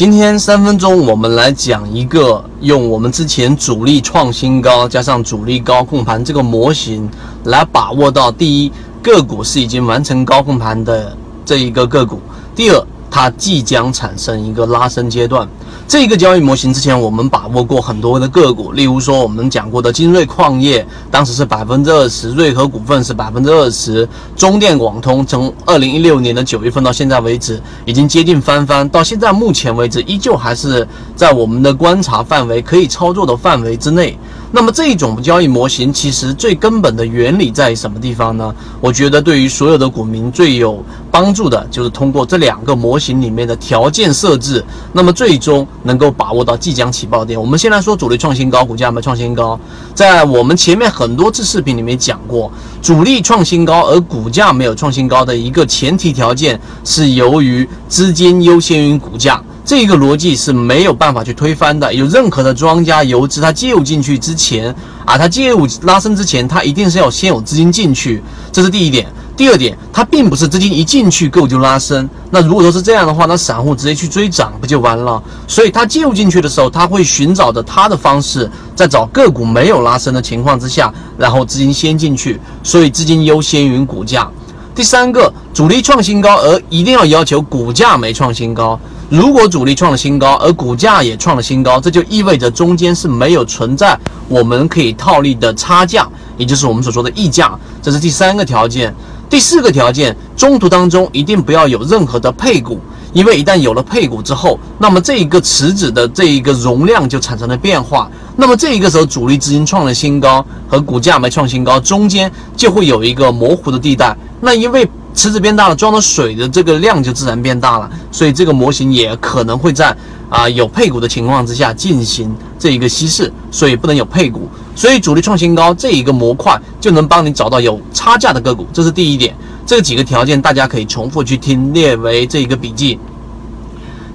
今天三分钟，我们来讲一个用我们之前主力创新高加上主力高控盘这个模型来把握到第一个股是已经完成高控盘的这一个个股，第二它即将产生一个拉升阶段。这个交易模型之前我们把握过很多的个股，例如说我们讲过的金瑞矿业，当时是百分之二十；瑞和股份是百分之二十；中电广通从二零一六年的九月份到现在为止，已经接近翻番，到现在目前为止依旧还是在我们的观察范围可以操作的范围之内。那么这一种交易模型其实最根本的原理在什么地方呢？我觉得对于所有的股民最有帮助的就是通过这两个模型里面的条件设置，那么最终能够把握到即将起爆点。我们先来说主力创新高，股价没创新高，在我们前面很多次视频里面讲过，主力创新高而股价没有创新高的一个前提条件是由于资金优先于股价。这个逻辑是没有办法去推翻的。有任何的庄家游资，它介入进去之前啊，它介入拉升之前，它一定是要先有资金进去，这是第一点。第二点，它并不是资金一进去个股就拉升。那如果说是这样的话，那散户直接去追涨不就完了？所以它介入进去的时候，他会寻找着他的方式，在找个股没有拉升的情况之下，然后资金先进去，所以资金优先于股价。第三个，主力创新高，而一定要要求股价没创新高。如果主力创了新高，而股价也创了新高，这就意味着中间是没有存在我们可以套利的差价，也就是我们所说的溢价。这是第三个条件。第四个条件，中途当中一定不要有任何的配股，因为一旦有了配股之后，那么这一个池子的这一个容量就产生了变化。那么这一个时候，主力资金创了新高和股价没创新高，中间就会有一个模糊的地带。那因为池子变大了，装的水的这个量就自然变大了，所以这个模型也可能会在啊有配股的情况之下进行这一个稀释，所以不能有配股。所以主力创新高这一个模块就能帮你找到有差价的个股，这是第一点。这几个条件大家可以重复去听，列为这一个笔记。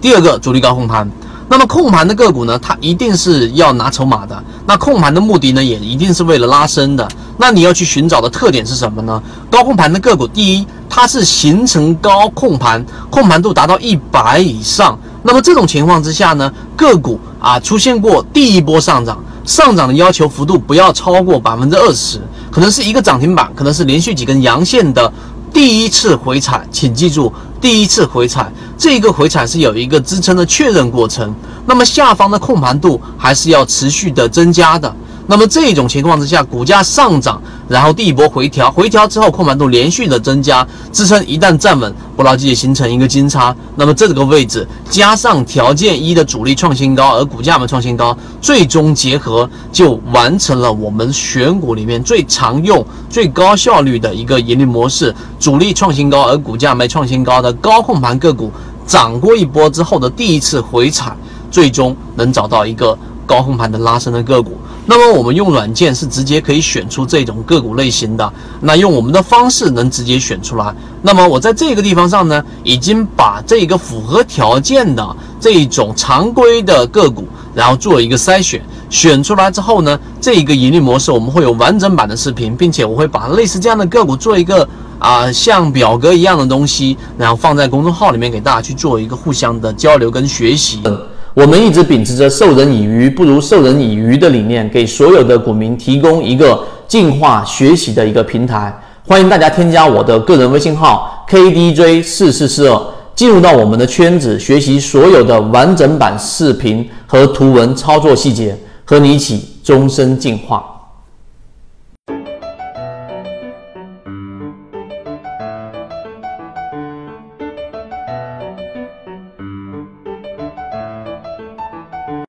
第二个，主力高控盘。那么控盘的个股呢，它一定是要拿筹码的。那控盘的目的呢，也一定是为了拉升的。那你要去寻找的特点是什么呢？高控盘的个股，第一，它是形成高控盘，控盘度达到一百以上。那么这种情况之下呢，个股啊出现过第一波上涨，上涨的要求幅度不要超过百分之二十，可能是一个涨停板，可能是连续几根阳线的。第一次回踩，请记住，第一次回踩，这个回踩是有一个支撑的确认过程。那么下方的控盘度还是要持续的增加的。那么这种情况之下，股价上涨，然后第一波回调，回调之后控盘度连续的增加，支撑一旦站稳，不牢记形成一个金叉。那么这个位置加上条件一的主力创新高，而股价没创新高，最终结合就完成了我们选股里面最常用、最高效率的一个盈利模式：主力创新高，而股价没创新高的高控盘个股，涨过一波之后的第一次回踩，最终能找到一个高控盘的拉升的个股。那么我们用软件是直接可以选出这种个股类型的，那用我们的方式能直接选出来。那么我在这个地方上呢，已经把这个符合条件的这一种常规的个股，然后做一个筛选，选出来之后呢，这一个盈利模式我们会有完整版的视频，并且我会把类似这样的个股做一个啊像表格一样的东西，然后放在公众号里面给大家去做一个互相的交流跟学习。我们一直秉持着授人以鱼不如授人以渔的理念，给所有的股民提供一个进化学习的一个平台。欢迎大家添加我的个人微信号 kdj 四四四二，进入到我们的圈子，学习所有的完整版视频和图文操作细节，和你一起终身进化。